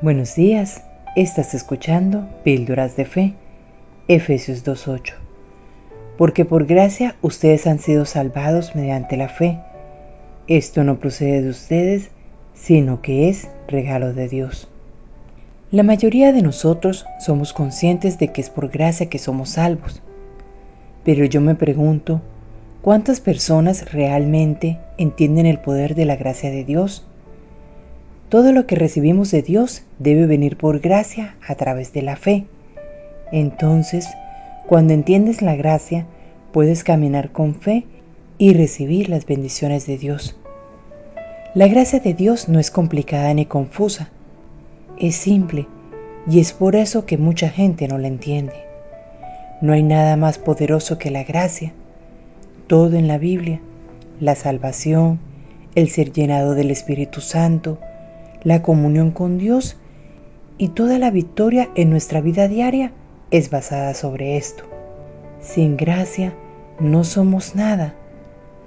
Buenos días, estás escuchando Píldoras de Fe, Efesios 2.8. Porque por gracia ustedes han sido salvados mediante la fe. Esto no procede de ustedes, sino que es regalo de Dios. La mayoría de nosotros somos conscientes de que es por gracia que somos salvos. Pero yo me pregunto, ¿cuántas personas realmente entienden el poder de la gracia de Dios? Todo lo que recibimos de Dios debe venir por gracia a través de la fe. Entonces, cuando entiendes la gracia, puedes caminar con fe y recibir las bendiciones de Dios. La gracia de Dios no es complicada ni confusa, es simple y es por eso que mucha gente no la entiende. No hay nada más poderoso que la gracia. Todo en la Biblia, la salvación, el ser llenado del Espíritu Santo, la comunión con Dios y toda la victoria en nuestra vida diaria es basada sobre esto. Sin gracia no somos nada,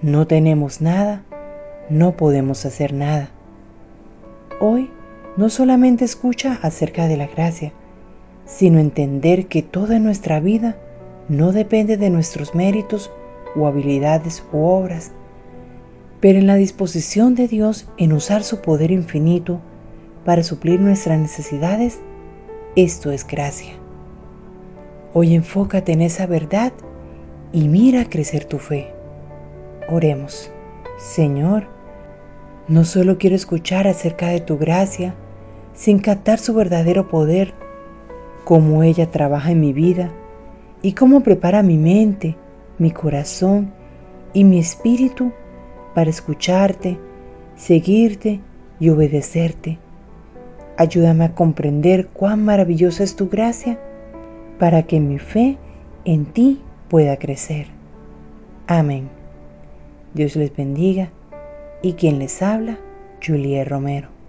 no tenemos nada, no podemos hacer nada. Hoy no solamente escucha acerca de la gracia, sino entender que toda nuestra vida no depende de nuestros méritos o habilidades u obras, pero en la disposición de Dios en usar su poder infinito para suplir nuestras necesidades, esto es gracia. Hoy enfócate en esa verdad y mira crecer tu fe. Oremos. Señor, no solo quiero escuchar acerca de tu gracia, sin captar su verdadero poder, cómo ella trabaja en mi vida y cómo prepara mi mente, mi corazón y mi espíritu para escucharte, seguirte y obedecerte. Ayúdame a comprender cuán maravillosa es tu gracia para que mi fe en ti pueda crecer. Amén. Dios les bendiga y quien les habla, Juliet Romero.